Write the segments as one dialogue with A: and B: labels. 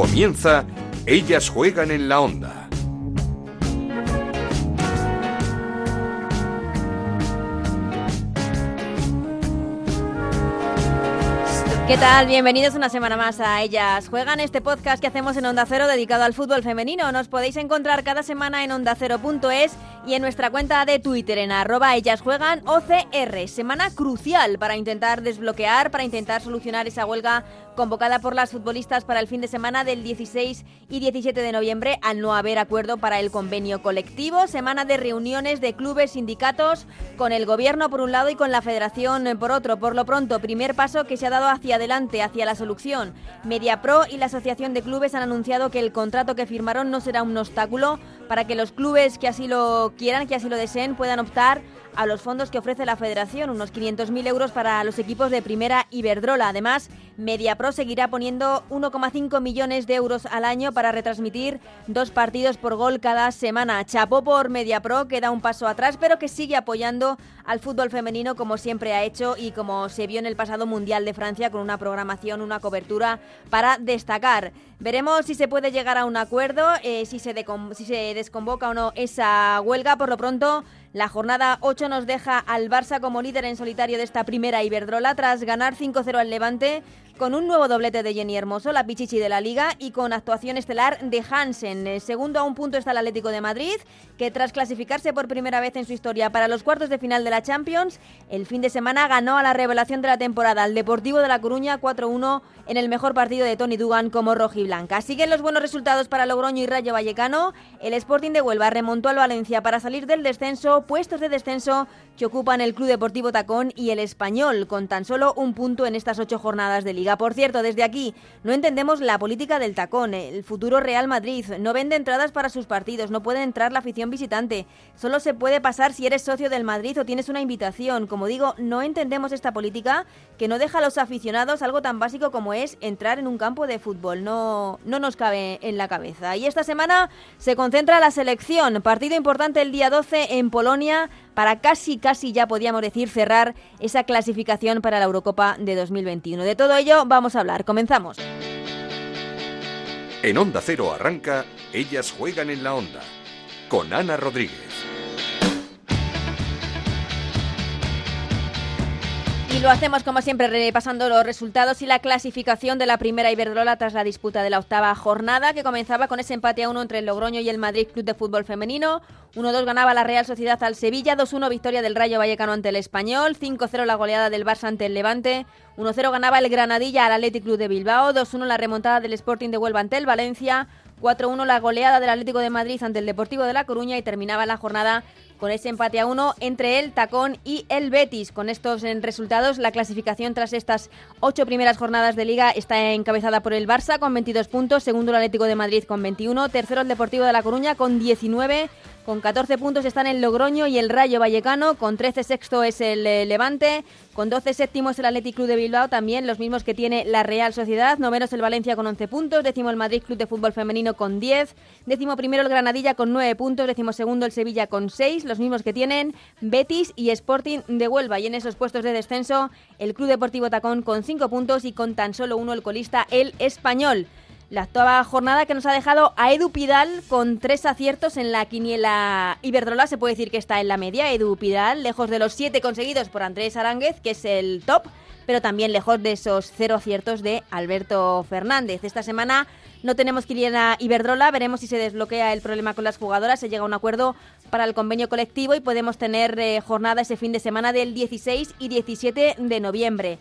A: Comienza Ellas juegan en la onda.
B: ¿Qué tal? Bienvenidos una semana más a Ellas Juegan, este podcast que hacemos en Onda Cero dedicado al fútbol femenino. Nos podéis encontrar cada semana en ondacero.es y en nuestra cuenta de Twitter en arroba ellas juegan OCR. Semana crucial para intentar desbloquear, para intentar solucionar esa huelga convocada por las futbolistas para el fin de semana del 16 y 17 de noviembre al no haber acuerdo para el convenio colectivo. Semana de reuniones de clubes, sindicatos, con el gobierno por un lado y con la federación por otro. Por lo pronto, primer paso que se ha dado hacia adelante, hacia la solución. MediaPro y la Asociación de Clubes han anunciado que el contrato que firmaron no será un obstáculo para que los clubes que así lo quieran, que así lo deseen, puedan optar a los fondos que ofrece la federación, unos 500.000 euros para los equipos de primera Iberdrola. Además, MediaPro seguirá poniendo 1,5 millones de euros al año para retransmitir dos partidos por gol cada semana. Chapó por MediaPro, que da un paso atrás, pero que sigue apoyando al fútbol femenino como siempre ha hecho y como se vio en el pasado Mundial de Francia con una programación, una cobertura para destacar. Veremos si se puede llegar a un acuerdo, eh, si, se si se desconvoca o no esa huelga. Por lo pronto, la jornada 8 nos deja al Barça como líder en solitario de esta primera Iberdrola tras ganar 5-0 al Levante con un nuevo doblete de Jenny Hermoso, la pichichi de la liga, y con actuación estelar de Hansen. Eh, segundo a un punto está el Atlético de Madrid, que tras clasificarse por primera vez en su historia para los cuartos de final de la Champions, el fin de semana ganó a la revelación de la temporada, al Deportivo de La Coruña 4-1 en el mejor partido de Tony Dugan como rojiblanca. Siguen los buenos resultados para Logroño y Rayo Vallecano. El Sporting de Huelva remontó al Valencia para salir del descenso, puestos de descenso que ocupan el Club Deportivo Tacón y el Español, con tan solo un punto en estas ocho jornadas de liga. Por cierto, desde aquí no entendemos la política del tacón. El futuro Real Madrid no vende entradas para sus partidos, no puede entrar la afición visitante. Solo se puede pasar si eres socio del Madrid o tienes una invitación. Como digo, no entendemos esta política que no deja a los aficionados algo tan básico como es entrar en un campo de fútbol. No, no nos cabe en la cabeza. Y esta semana se concentra la selección. Partido importante el día 12 en Polonia para casi, casi ya podíamos decir cerrar esa clasificación para la Eurocopa de 2021. De todo ello vamos a hablar. Comenzamos.
A: En Onda Cero arranca, ellas juegan en la onda, con Ana Rodríguez.
B: Y lo hacemos como siempre repasando los resultados y la clasificación de la primera Iberdrola tras la disputa de la octava jornada que comenzaba con ese empate a uno entre el Logroño y el Madrid Club de Fútbol Femenino. 1-2 ganaba la Real Sociedad al Sevilla, 2-1 victoria del Rayo Vallecano ante el Español, 5-0 la goleada del Barça ante el Levante, 1-0 ganaba el Granadilla al Athletic Club de Bilbao, 2-1 la remontada del Sporting de Huelva ante el Valencia, 4-1 la goleada del Atlético de Madrid ante el Deportivo de La Coruña y terminaba la jornada con ese empate a uno entre el Tacón y el Betis. Con estos resultados, la clasificación tras estas ocho primeras jornadas de liga está encabezada por el Barça con 22 puntos, segundo el Atlético de Madrid con 21, tercero el Deportivo de La Coruña con 19, con 14 puntos están el Logroño y el Rayo Vallecano, con 13 sexto es el eh, Levante, con 12 séptimos el Athletic Club de Bilbao, también los mismos que tiene la Real Sociedad, noveno el Valencia con 11 puntos, décimo el Madrid Club de Fútbol Femenino con 10, décimo primero el Granadilla con 9 puntos, décimo segundo el Sevilla con 6, los mismos que tienen Betis y Sporting de Huelva. Y en esos puestos de descenso, el Club Deportivo Tacón con 5 puntos y con tan solo uno el colista, el Español. La octava jornada que nos ha dejado a Edu Pidal con tres aciertos en la quiniela Iberdrola. Se puede decir que está en la media. Edu Pidal, lejos de los siete conseguidos por Andrés Aránguez, que es el top, pero también lejos de esos cero aciertos de Alberto Fernández. Esta semana no tenemos quiniela Iberdrola. Veremos si se desbloquea el problema con las jugadoras. Se llega a un acuerdo para el convenio colectivo y podemos tener eh, jornada ese fin de semana del 16 y 17 de noviembre.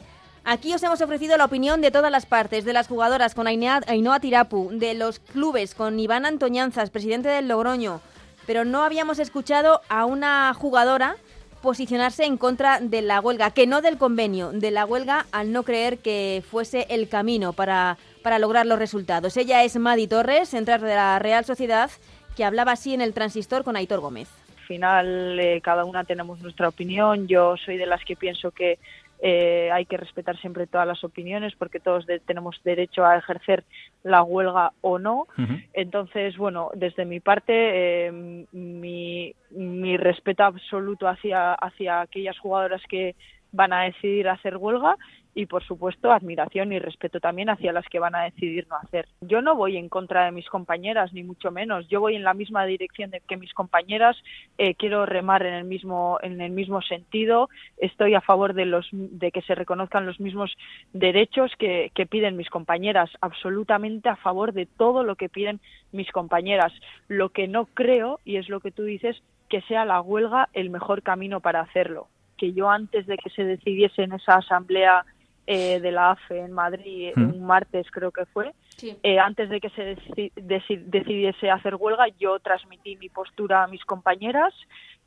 B: Aquí os hemos ofrecido la opinión de todas las partes, de las jugadoras con Ainhoa Tirapu, de los clubes con Iván Antoñanzas, presidente del Logroño, pero no habíamos escuchado a una jugadora posicionarse en contra de la huelga, que no del convenio, de la huelga al no creer que fuese el camino para, para lograr los resultados. Ella es Madi Torres, central de la Real Sociedad, que hablaba así en el transistor con Aitor Gómez.
C: Al final, eh, cada una tenemos nuestra opinión. Yo soy de las que pienso que eh, hay que respetar siempre todas las opiniones porque todos tenemos derecho a ejercer la huelga o no. Entonces, bueno, desde mi parte, eh, mi, mi, respeto absoluto hacia, hacia aquellas jugadoras que van a decidir hacer huelga y por supuesto admiración y respeto también hacia las que van a decidir no hacer. Yo no voy en contra de mis compañeras ni mucho menos, yo voy en la misma dirección de que mis compañeras, eh, quiero remar en el mismo en el mismo sentido, estoy a favor de los de que se reconozcan los mismos derechos que, que piden mis compañeras, absolutamente a favor de todo lo que piden mis compañeras. Lo que no creo y es lo que tú dices que sea la huelga el mejor camino para hacerlo que yo antes de que se decidiese en esa asamblea eh, de la AFE en Madrid, mm. un martes creo que fue, eh, antes de que se decidiese hacer huelga, yo transmití mi postura a mis compañeras,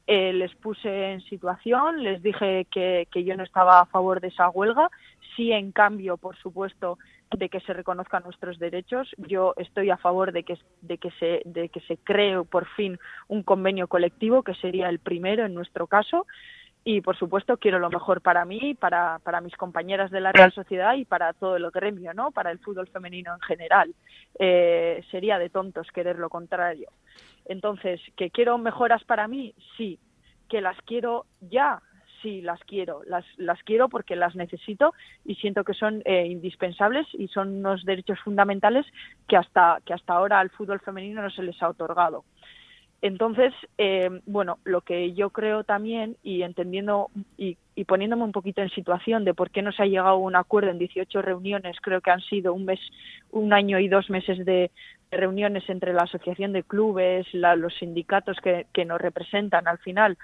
C: eh, les puse en situación, les dije que, que yo no estaba a favor de esa huelga, sí en cambio, por supuesto, de que se reconozcan nuestros derechos. Yo estoy a favor de que, de que, se, de que se cree por fin un convenio colectivo, que sería el primero en nuestro caso y por supuesto quiero lo mejor para mí, para, para mis compañeras de la Real Sociedad y para todo el gremio, ¿no? Para el fútbol femenino en general. Eh, sería de tontos querer lo contrario. Entonces, ¿que quiero mejoras para mí? Sí. ¿Que las quiero ya? Sí, las quiero. Las, las quiero porque las necesito y siento que son eh, indispensables y son unos derechos fundamentales que hasta, que hasta ahora al fútbol femenino no se les ha otorgado. Entonces, eh, bueno, lo que yo creo también, y entendiendo y, poniéndome un poquito en situación de por qué no se ha llegado a un acuerdo en 18 reuniones, creo que han sido un mes, un año y dos meses de, reuniones entre la asociación de clubes, los sindicatos que, nos representan al final,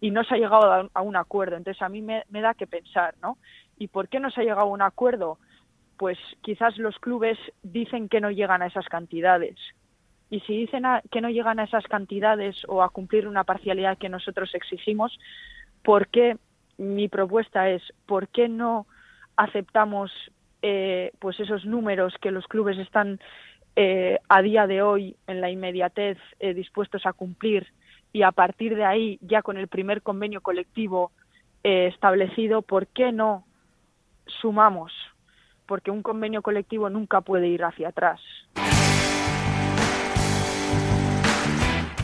C: y no se ha llegado a, un acuerdo. Entonces, a mí me da que pensar, ¿no? ¿Y por qué no se ha llegado a un acuerdo? Pues quizás los clubes dicen que no llegan a esas cantidades y si dicen que no llegan a esas cantidades o a cumplir una parcialidad que nosotros exigimos, ¿por qué mi propuesta es por qué no aceptamos eh, pues esos números que los clubes están eh, a día de hoy en la inmediatez eh, dispuestos a cumplir y a partir de ahí ya con el primer convenio colectivo establecido, ¿por qué no sumamos? Porque un convenio colectivo nunca puede ir hacia atrás.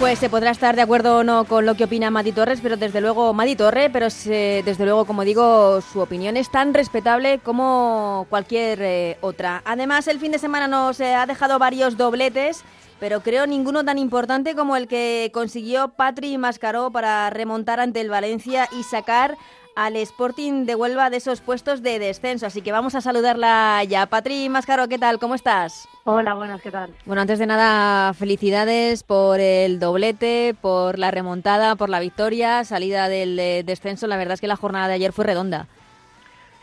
B: Pues se podrá estar de acuerdo o no con lo que opina Madi Torres, pero desde luego, Madi Torre, pero desde luego, como digo, su opinión es tan respetable como cualquier eh, otra. Además, el fin de semana nos eh, ha dejado varios dobletes, pero creo ninguno tan importante como el que consiguió Patri Mascaró para remontar ante el Valencia y sacar al Sporting de Huelva de esos puestos de descenso. Así que vamos a saludarla ya. Patri Mascaro, ¿qué tal? ¿Cómo estás?
D: Hola, buenas, ¿qué tal?
B: Bueno, antes de nada, felicidades por el doblete, por la remontada, por la victoria, salida del eh, descenso. La verdad es que la jornada de ayer fue redonda.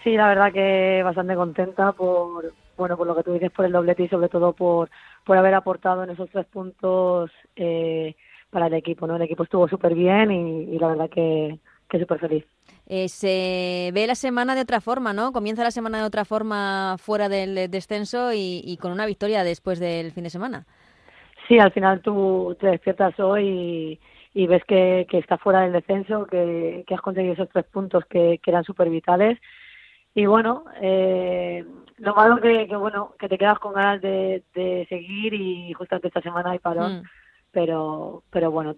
D: Sí, la verdad que bastante contenta por, bueno, por lo que tú dices, por el doblete y sobre todo por, por haber aportado en esos tres puntos eh, para el equipo. ¿no? El equipo estuvo súper bien y, la verdad que, que súper feliz.
B: Eh, se ve la semana de otra forma, ¿no? Comienza la semana de otra forma fuera del descenso y, con una victoria después del fin de semana.
D: Sí, al final tú te despiertas hoy y, ves que, que está fuera del descenso, que, has conseguido esos tres puntos que, eran súper vitales. Y bueno, eh, lo malo que, que, bueno, que te quedas con ganas de, seguir y justamente esta semana hay parón. Mm. Pero, pero bueno,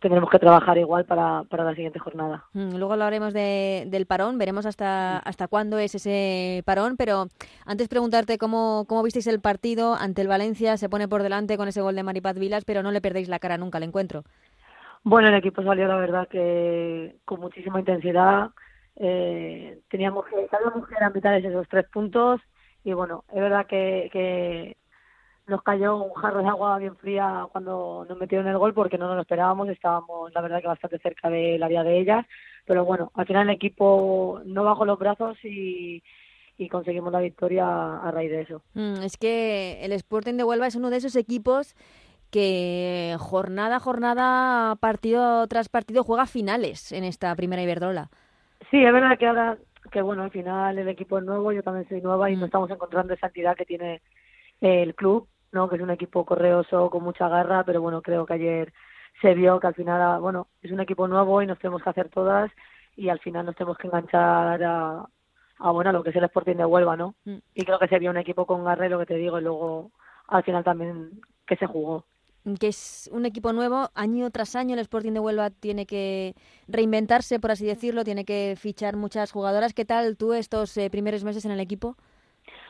D: tendremos que trabajar igual para, para la siguiente jornada.
B: Mm, luego hablaremos de, del parón, veremos hasta, hasta cuándo es ese parón, pero antes preguntarte cómo, cómo visteis el partido ante el Valencia, se pone por delante con ese gol de Maripaz Vilas, pero no le perdéis la cara nunca al encuentro.
D: Bueno, el equipo salió la verdad que con muchísima intensidad, eh, teníamos que, sabíamos que eran vitales esos tres puntos y bueno, es verdad que, que nos cayó un jarro de agua bien fría cuando nos metieron el gol porque no nos lo esperábamos, estábamos la verdad que bastante cerca del área de ellas, pero bueno, al final el equipo no bajó los brazos y, conseguimos la victoria a raíz de eso.
B: Mm, es que el Sporting de Huelva es uno de esos equipos que jornada a jornada, partido tras partido, juega finales en esta primera Iberdrola.
D: Sí, es verdad que ahora, que bueno, al final el equipo es nuevo, yo también soy nueva y no mm. estamos encontrando esa entidad que tiene el club ¿no? que es un equipo correoso con mucha garra, pero bueno, creo que ayer se vio que al final, ah, bueno, es un equipo nuevo y nos tenemos que hacer todas y al final nos tenemos que enganchar a, a bueno, a lo que es el Sporting de Huelva, ¿no?
B: Mm.
D: Y creo que se vio un equipo con garre, lo que te digo, y luego al final también que se jugó.
B: que es un equipo nuevo, año tras año el Sporting de Huelva tiene que reinventarse, por así decirlo, tiene que fichar muchas jugadoras. ¿Qué tal tú estos eh, primeros meses en el equipo?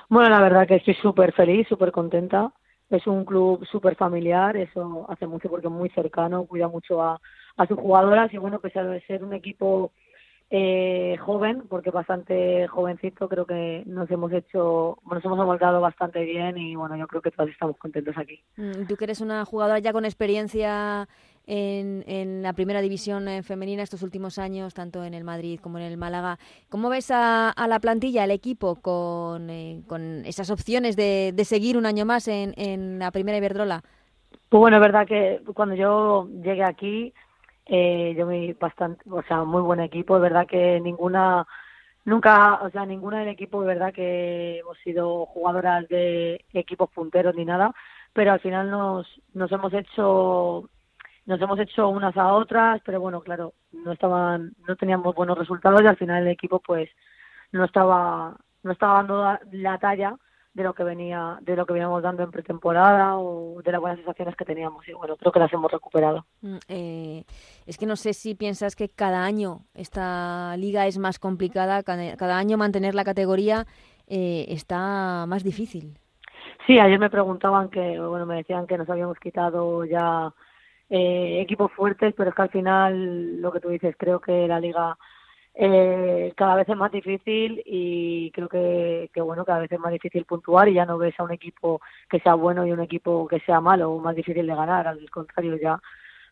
D: Bueno, la verdad que estoy súper feliz, súper contenta. Es un club súper familiar, eso hace mucho porque es muy cercano, cuida mucho a, a sus jugadoras y bueno, pese a ser un equipo eh, joven, porque bastante jovencito, creo que nos hemos hecho, nos hemos amoldado bastante bien y bueno, yo creo que todos estamos contentos aquí.
B: Mm, Tú que eres una jugadora ya con experiencia en, en la primera división eh, femenina estos últimos años, tanto en el Madrid como en el Málaga, ¿cómo ves a, a la plantilla, al equipo, con, eh, con esas opciones de, de seguir un año más en, en la primera Iberdrola?
D: Pues bueno, es verdad que cuando yo llegué aquí, eh, yo vi bastante, o sea, muy buen equipo, es verdad que ninguna, nunca, o sea, ninguna del equipo, es verdad que hemos sido jugadoras de equipos punteros ni nada, pero al final nos, nos hemos hecho, nos hemos hecho unas a otras, pero bueno, claro, no estaban, no teníamos buenos resultados y al final el equipo pues no estaba, no estaba dando la- la talla de lo que venía, de lo que veníamos dando en pretemporada o de las buenas sensaciones que teníamos y bueno, creo que las hemos recuperado.
B: Mm, eh, es que no sé si piensas que cada año esta liga es más complicada, cada, cada año mantener la categoría eh, está más difícil.
D: Sí, ayer me preguntaban que, bueno, me decían que nos habíamos quitado ya eh, equipos fuertes, pero es que al final, lo que tú dices, creo que la liga eh, cada vez es más difícil y creo que, que, bueno, cada vez es más difícil puntuar y ya no ves a un equipo que sea bueno y un equipo que sea malo o más difícil de ganar, al contrario, ya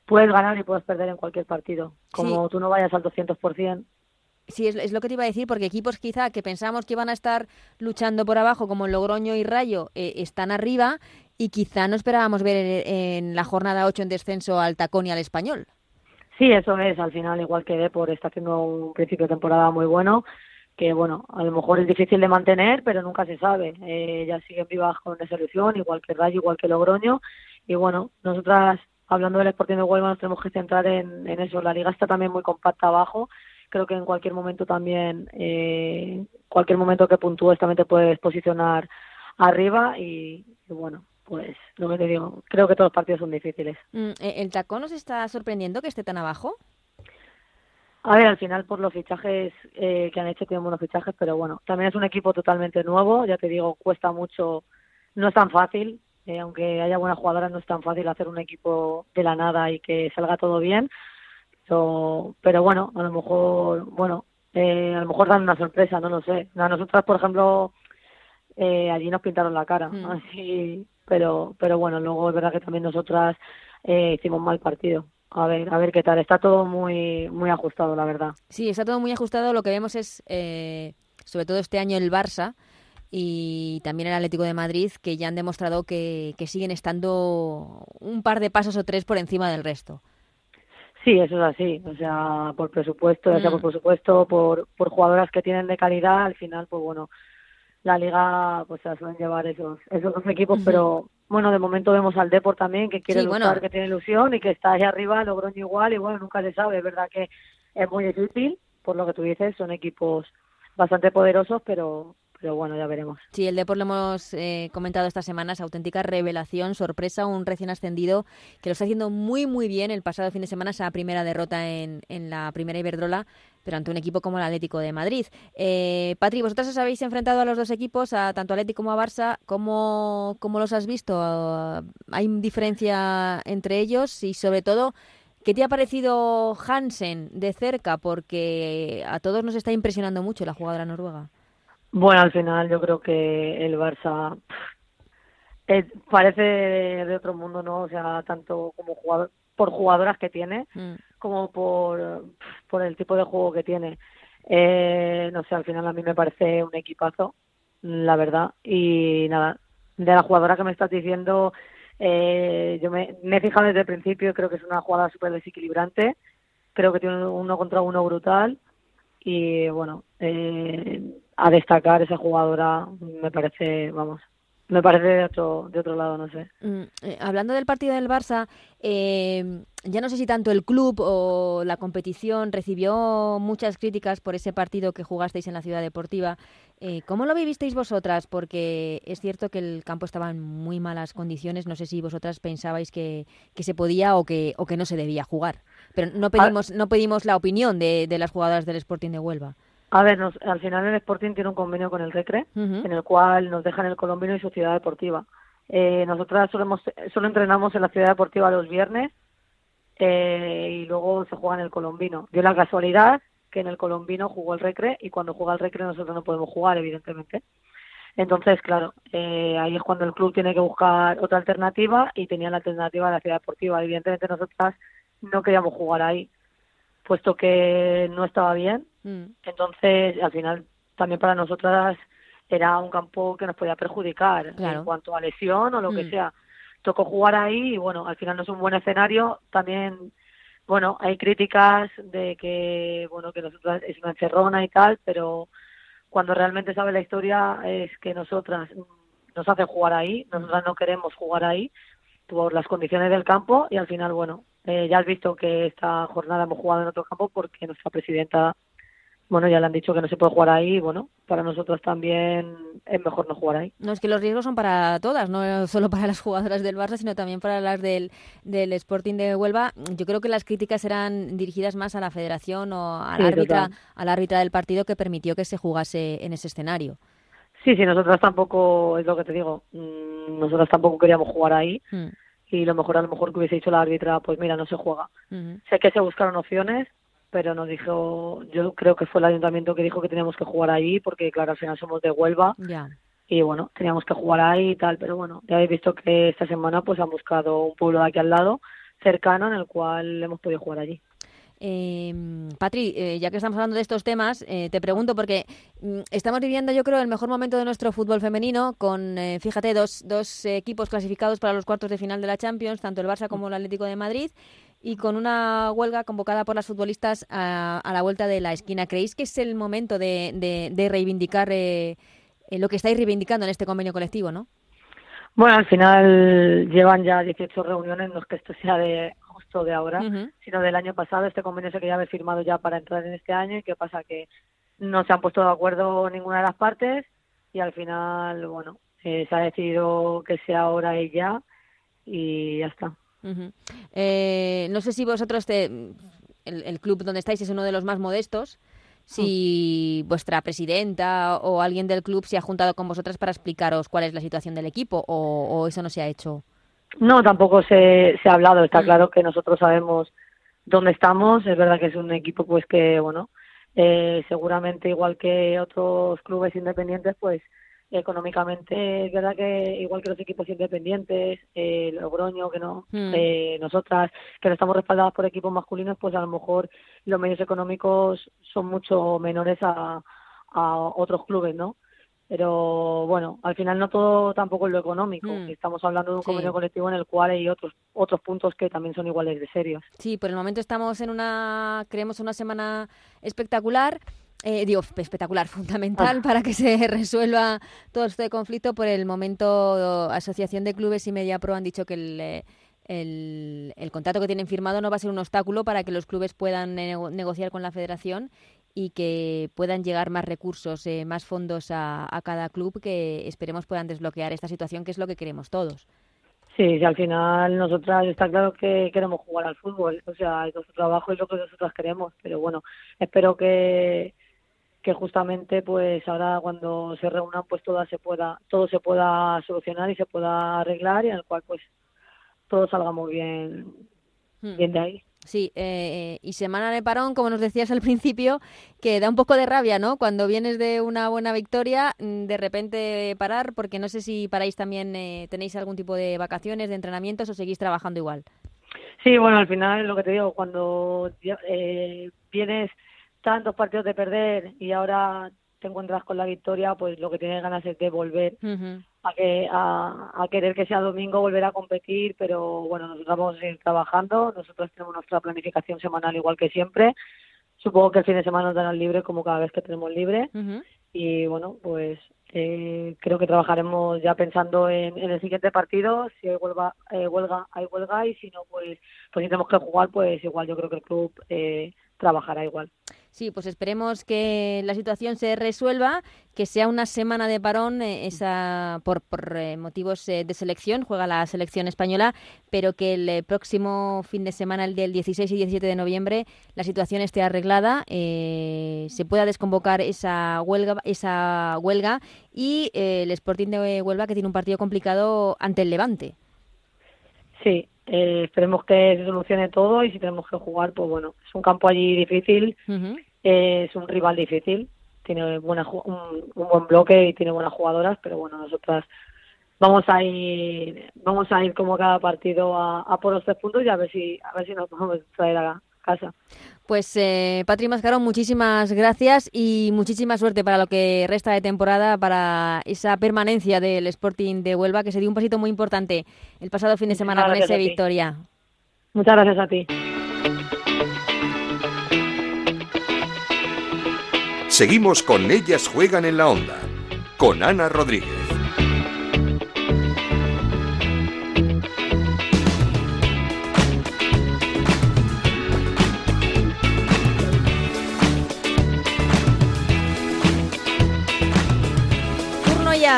D: puedes ganar y puedes perder en cualquier partido. Como tú no vayas al 200%,
B: Sí, es, es lo que te iba a decir, porque equipos quizá que pensamos que iban a estar luchando por abajo, como Logroño y Rayo, eh, están arriba y quizá no esperábamos ver en, la jornada 8 en descenso al Tacón y al Español.
D: Sí, eso es. Al final, igual que Depor está haciendo un principio de temporada muy bueno, que bueno, a lo mejor es difícil de mantener, pero nunca se sabe. Eh, ya siguen vivas con esa ilusión, igual que Rayo, igual que Logroño. Y bueno, nosotras, hablando del Sporting de Huelva, nos tenemos que centrar en, eso. La liga está también muy compacta abajo. Creo que en cualquier momento también, eh, cualquier momento que puntúes también te puedes posicionar arriba y bueno, pues lo que te digo, creo que todos los partidos son difíciles.
B: Mm, eh, ¿El Tacón nos está sorprendiendo que esté tan abajo?
D: A ver, al final por los fichajes eh, que han hecho tienen buenos fichajes, pero bueno, también es un equipo totalmente nuevo, ya te digo, cuesta mucho, no es tan fácil, eh, aunque haya buenas jugadoras, no es tan fácil hacer un equipo de la nada y que salga todo bien, pero, pero bueno, a lo mejor, bueno, eh, a lo mejor dan una sorpresa, no lo sé. A nosotras, por ejemplo, eh, allí nos pintaron la cara,
B: Mm.
D: así, pero, pero bueno, luego es verdad que también nosotras eh, hicimos mal partido. A ver, a ver qué tal. Está todo muy, muy ajustado, la verdad.
B: Sí, está todo muy ajustado. Lo que vemos es, eh, sobre todo este año, el Barça y también el Atlético de Madrid, que ya han demostrado que, que siguen estando un par de pasos o tres por encima del resto.
D: Sí, eso es así. O sea, por presupuesto, ya sea
B: Mm.
D: por presupuesto, por, por jugadoras que tienen de calidad, al final, pues bueno, la liga pues se la suelen llevar esos, esos dos equipos, pero bueno, de momento vemos al Depor también, que quiere
B: Sí,
D: luchar,
B: bueno.
D: que tiene ilusión y que está ahí arriba, Logroño igual, y bueno, nunca se sabe, es verdad que es muy difícil, por lo que tú dices, son equipos bastante poderosos, pero, pero bueno, ya veremos.
B: Sí, el Depor lo hemos eh, comentado estas semanas, auténtica revelación, sorpresa, un recién ascendido que lo está haciendo muy, muy bien. El pasado fin de semana esa primera derrota en, en la primera Iberdrola, pero ante un equipo como el Atlético de Madrid. Eh, Patri, vosotras os habéis enfrentado a los dos equipos, a tanto Atlético como a Barça. ¿Cómo, cómo los has visto? ¿Hay diferencia entre ellos? Y sobre todo, ¿qué te ha parecido Hansen de cerca? Porque a todos nos está impresionando mucho la jugadora noruega.
D: Bueno, al final yo creo que el Barça eh, parece de otro mundo, ¿no? O sea, tanto como jugador, por jugadoras que tiene,
B: Mm.
D: como por, por el tipo de juego que tiene. Eh, no sé, al final a mí me parece un equipazo, la verdad. Y nada, de la jugadora que me estás diciendo, eh, yo me, me he fijado desde el principio, creo que es una jugadora súper desequilibrante, creo que tiene un uno contra uno brutal y bueno, eh, a destacar esa jugadora me parece, vamos, me parece de otro, de otro lado, no sé.
B: Mm, eh, hablando del partido del Barça, eh, ya no sé si tanto el club o la competición recibió muchas críticas por ese partido que jugasteis en la ciudad deportiva. Eh, ¿Cómo lo vivisteis vosotras? Porque es cierto que el campo estaba en muy malas condiciones. No sé si vosotras pensabais que, que se podía o que, o que no se debía jugar. Pero no pedimos, no pedimos la opinión de, de las jugadoras del Sporting de Huelva.
D: A ver, nos, al final el Sporting tiene un convenio con el Recre, en el cual nos dejan el colombino y su ciudad deportiva. Eh, nosotras solemos, solo entrenamos en la ciudad deportiva los viernes eh, y luego se juega en el colombino. Dio la casualidad que en el colombino jugó el Recre y cuando juega el Recre nosotros no podemos jugar, evidentemente. Entonces, claro, eh, ahí es cuando el club tiene que buscar otra alternativa y tenía la alternativa de la ciudad deportiva. Evidentemente nosotras no queríamos jugar ahí, puesto que no estaba bien Mm. Entonces, al final, también para nosotras era un campo que nos podía perjudicar en cuanto a lesión o lo que mm. sea. Tocó jugar ahí y bueno, al final no es un buen escenario. También, bueno, hay críticas de que, bueno, que nosotras es una encerrona y tal, pero cuando realmente sabe la historia es que nosotras nos hacen jugar ahí, nosotras no queremos jugar ahí por las condiciones del campo y al final, bueno, eh, ya has visto que esta jornada hemos jugado en otro campo porque nuestra presidenta bueno, ya le han dicho que no se puede jugar ahí, bueno, para nosotros también es mejor no jugar ahí.
B: No, es que los riesgos son para todas, no solo para las jugadoras del Barça, sino también para las del, del Sporting de Huelva. Yo creo que las críticas eran dirigidas más a la federación o al árbitra, al árbitra del partido que permitió que se jugase en ese escenario.
D: Sí, sí, nosotras tampoco, es lo que te digo, mm, nosotras tampoco queríamos jugar ahí. Mm. Y lo mejor, a lo mejor que hubiese dicho la árbitra, pues mira, no se juega. Sé que se buscaron opciones, pero nos dijo, yo creo que fue el ayuntamiento que dijo que teníamos que jugar ahí, porque claro, al final somos de Huelva. Y bueno, teníamos que jugar ahí y tal, pero bueno, ya habéis visto que esta semana pues han buscado un pueblo de aquí al lado, cercano, en el cual hemos podido jugar allí.
B: Eh, Patri, ya que estamos hablando de estos temas, eh, te pregunto porque mm, estamos viviendo, yo creo, el mejor momento de nuestro fútbol femenino con, eh, fíjate, dos, dos equipos clasificados para los cuartos de final de la Champions, tanto el Barça como el Atlético de Madrid y con una huelga convocada por las futbolistas a, la vuelta de la esquina. ¿Creéis que es el momento de, de, reivindicar eh, eh, lo que estáis reivindicando en este convenio colectivo, no?
D: Bueno, al final llevan ya 18 reuniones, no es que esto sea de justo de ahora, sino del año pasado. Este convenio se quería haber firmado ya para entrar en este año y qué pasa que no se han puesto de acuerdo ninguna de las partes y al final, bueno, eh, se ha decidido que sea ahora y ya y ya está.
B: Eh, no sé si vosotros, te, el, club donde estáis es uno de los más modestos, si mm. vuestra presidenta o alguien del club se ha juntado con vosotras para explicaros cuál es la situación del equipo o, eso no se ha hecho.
D: No, tampoco se, se ha hablado. Está mm. claro que nosotros sabemos dónde estamos. Es verdad que es un equipo pues que, bueno, eh, seguramente igual que otros clubes independientes, pues económicamente es verdad que igual que los equipos independientes, eh, Logroño, que no, hmm. eh, nosotras, que no estamos respaldadas por equipos masculinos, pues a lo mejor los medios económicos son mucho menores a, a otros clubes, ¿no? Pero bueno, al final no todo tampoco es lo económico. Hmm. Estamos hablando de un convenio colectivo en el cual hay otros otros puntos que también son iguales de serios.
B: Sí, por el momento estamos en una, creemos, una semana espectacular eh, digo, espectacular, fundamental ah. para que se resuelva todo este conflicto. Por el momento, Asociación de Clubes y MediaPro han dicho que el, eh, el, el, contrato que tienen firmado no va a ser un obstáculo para que los clubes puedan negociar con la federación y que puedan llegar más recursos, eh, más fondos a, a, cada club que esperemos puedan desbloquear esta situación, que es lo que queremos todos.
D: Sí, sí, al final nosotras está claro que queremos jugar al fútbol, o sea, nuestro trabajo es lo que nosotras queremos, pero bueno, espero que que justamente pues ahora cuando se reúnan pues todo se pueda todo se pueda solucionar y se pueda arreglar y en el cual pues todo salga muy bien hmm. bien de ahí
B: Sí, eh, y semana de parón, como nos decías al principio, que da un poco de rabia, ¿no? Cuando vienes de una buena victoria, mm, de repente parar, porque no sé si paráis también, eh, tenéis algún tipo de vacaciones, de entrenamientos o seguís trabajando igual.
D: Sí, bueno, al final lo que te digo, cuando eh, vienes tantos partidos de perder y ahora te encuentras con la victoria, pues lo que tienes ganas es de volver a, que, a, querer que sea domingo, volver a competir, pero bueno, nosotros vamos a seguir trabajando, nosotros tenemos nuestra planificación semanal igual que siempre, supongo que el fin de semana nos darán libre como cada vez que tenemos libre. Y bueno, pues Eh, creo que trabajaremos ya pensando en, el siguiente partido. Si hay huelga, eh, huelga, hay huelga. Y si no, pues, pues si tenemos que jugar, pues igual yo creo que el club eh, trabajará igual.
B: Sí, pues esperemos que la situación se resuelva, que sea una semana de parón eh, esa por, por eh, motivos eh, de selección, juega la selección española, pero que el próximo fin de semana, el del 16 y 17 de noviembre, la situación esté arreglada, se pueda desconvocar esa huelga, esa huelga y el Sporting de Huelva que tiene un partido complicado ante el Levante.
D: Sí, eh, esperemos que se solucione todo y si tenemos que jugar, pues bueno, es un campo allí difícil, eh, es un rival difícil, tiene buena, un, buen bloque y tiene buenas jugadoras, pero bueno, nosotras vamos a ir, vamos a ir como cada partido a, a por los tres puntos y a ver si, a ver si nos podemos traer a casa.
B: Pues eh, Patri Mascarón, muchísimas gracias y muchísima suerte para lo que resta de temporada, para esa permanencia del Sporting de Huelva, que se dio un pasito muy importante el pasado fin de semana con esa victoria.
D: Muchas gracias a ti.
A: Seguimos con Ellas Juegan en la Onda, con Ana Rodríguez.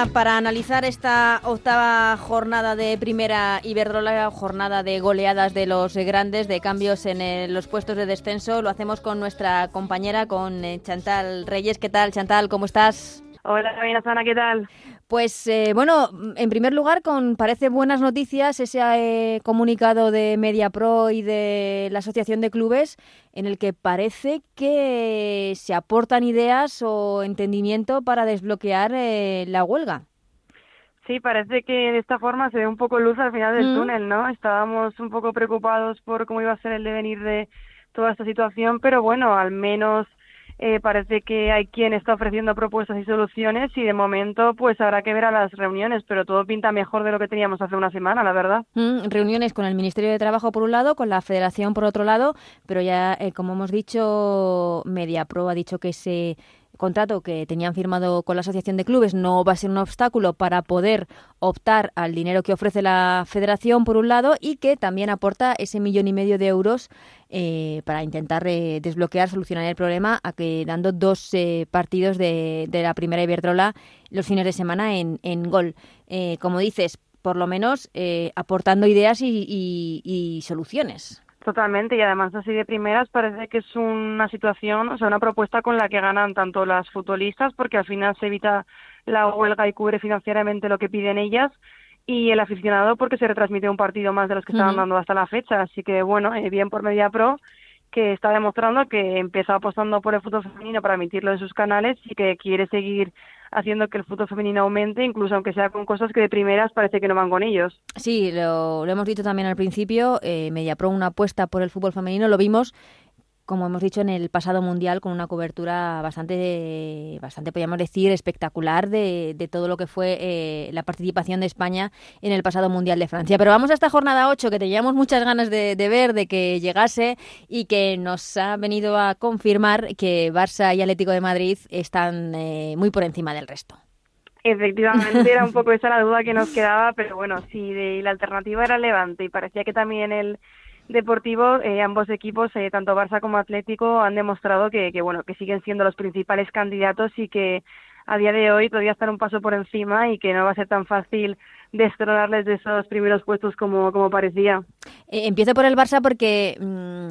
B: Para analizar esta octava jornada de primera Iberdrola, jornada de goleadas de los grandes, de cambios en los puestos de descenso. Lo hacemos con nuestra compañera, con eh, Chantal Reyes. ¿Qué tal, Chantal? ¿Cómo estás?
E: Hola, Sabina ¿qué tal?
B: Pues eh, bueno, en primer lugar, con parece buenas noticias ese eh, comunicado de MediaPro y de la Asociación de Clubes en el que parece que se aportan ideas o entendimiento para desbloquear eh, la huelga.
E: Sí, parece que de esta forma se ve un poco luz al final del mm. túnel, ¿no? Estábamos un poco preocupados por cómo iba a ser el devenir de toda esta situación, pero bueno, al menos eh, parece que hay quien está ofreciendo propuestas y soluciones y de momento pues habrá que ver a las reuniones, pero todo pinta mejor de lo que teníamos hace una semana, la verdad.
B: Mm, reuniones con el Ministerio de Trabajo por un lado, con la Federación por otro lado, pero ya, eh, como hemos dicho, MediaPro ha dicho que se contrato que tenían firmado con la Asociación de Clubes no va a ser un obstáculo para poder optar al dinero que ofrece la Federación, por un lado, y que también aporta ese millón y medio de euros eh, para intentar eh, desbloquear, solucionar el problema, a que dando dos eh, partidos de, de, la primera Iberdrola los fines de semana en, en gol. como dices, por lo menos aportando ideas y soluciones.
E: Totalmente, y además así de primeras parece que es una situación, o sea, una propuesta con la que ganan tanto las futbolistas, porque al final se evita la huelga y cubre financieramente lo que piden ellas, y el aficionado porque se retransmite un partido más de los que estaban dando hasta la fecha. Así que bueno, eh, bien por Media Pro, que está demostrando que empezó apostando por el fútbol femenino para emitirlo en sus canales y que quiere seguir haciendo que el fútbol femenino aumente, incluso aunque sea con cosas que de primeras parece que no van con ellos.
B: Sí, lo, lo hemos dicho también al principio, eh, Mediapro una apuesta por el fútbol femenino, lo vimos como hemos dicho en el pasado mundial, con una cobertura bastante, bastante podríamos decir, espectacular de, de todo lo que fue eh, la participación de España en el pasado mundial de Francia. Pero vamos a esta jornada 8 que teníamos muchas ganas de, ver, de que llegase y que nos ha venido a confirmar que Barça y Atlético de Madrid están eh, muy por encima del resto.
E: Efectivamente, era un poco esa la duda que nos quedaba, pero bueno, si de, la alternativa era Levante y parecía que también el deportivo, eh, ambos equipos, eh, tanto Barça como Atlético, han demostrado que, que, bueno, que siguen siendo los principales candidatos y que a día de hoy todavía están un paso por encima y que no va a ser tan fácil destronarles de esos primeros puestos como, como parecía.
B: Eh, empiezo por el Barça porque mm,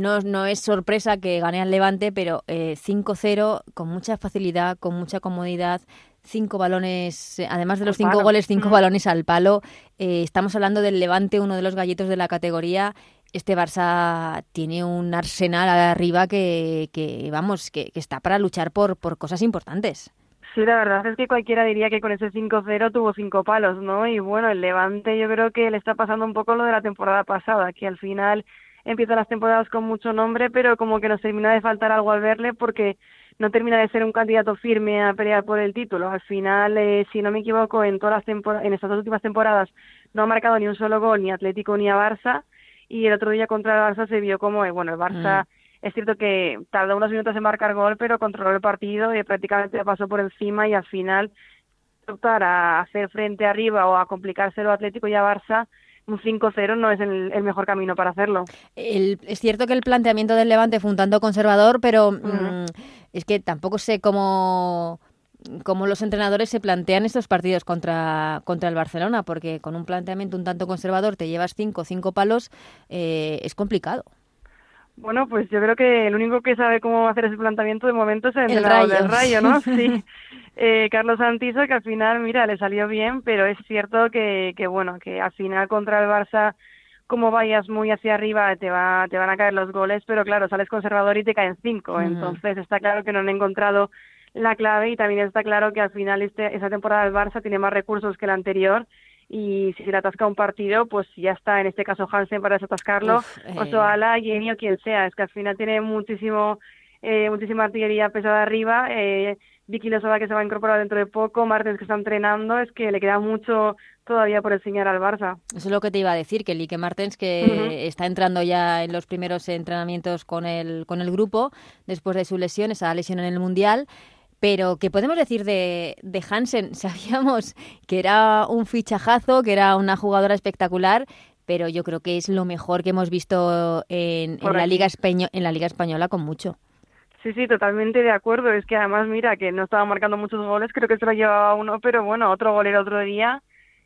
B: no, no es sorpresa que gane al Levante, pero 5-0 con mucha facilidad, con mucha comodidad, cinco balones, eh, además de los cinco goles, cinco mm. balones al palo. Eh, estamos hablando del Levante, uno de los gallitos de la categoría. Este Barça tiene un arsenal arriba que, que vamos, que, que, está para luchar por, por cosas importantes.
E: Sí, la verdad es que cualquiera diría que con ese 5-0 tuvo cinco palos, ¿no? Y bueno, el Levante yo creo que le está pasando un poco lo de la temporada pasada, que al final empiezan las temporadas con mucho nombre, pero como que nos termina de faltar algo al verle porque no termina de ser un candidato firme a pelear por el título. Al final, eh, si no me equivoco, en todas las en estas dos últimas temporadas no ha marcado ni un solo gol ni Atlético ni a Barça y el otro día contra el Barça se vio como, eh, bueno, el Barça mm. es cierto que tardó unos minutos en marcar gol, pero controló el partido y prácticamente pasó por encima y al final optar a hacer frente arriba o a complicárselo a Atlético y a Barça, un 5-0 no es el, mejor camino para hacerlo.
B: es cierto que el planteamiento del Levante fue un tanto conservador, pero mm, es que tampoco sé cómo cómo los entrenadores se plantean estos partidos contra, contra el Barcelona, porque con un planteamiento un tanto conservador te llevas cinco, cinco palos, eh, es complicado.
E: Bueno, pues yo creo que el único que sabe cómo hacer ese planteamiento de momento es el, entrenador del Rayo, ¿no? Sí. Eh, Carlos Santizo, que al final, mira, le salió bien, pero es cierto que, que, bueno, que al final contra el Barça, como vayas muy hacia arriba, te, va, te van a caer los goles, pero claro, sales conservador y te caen cinco. Entonces está claro que no han encontrado la clave y también está claro que al final este, esa temporada del Barça tiene más recursos que la anterior y si se le atasca un partido, pues ya está, en este caso Hansen para desatascarlo, o Soala, Jenny o quien sea, es que al final tiene muchísimo, eh, muchísima artillería pesada arriba, eh, Vicky Lozada que se va a incorporar dentro de poco, Martens que está entrenando, es que le queda mucho todavía por enseñar al Barça.
B: Eso es lo que te iba a decir, que Lique Martens que está entrando ya en los primeros entrenamientos con el, con el grupo después de su lesión, esa lesión en el Mundial, pero, ¿qué podemos decir de, de Hansen? Sabíamos que era un fichajazo, que era una jugadora espectacular, pero yo creo que es lo mejor que hemos visto en, la, Liga en la Liga Española con mucho.
E: Sí, sí, totalmente de acuerdo. Es que además, mira, que no estaba marcando muchos goles, creo que se lo llevaba uno, pero bueno, otro gol el otro día.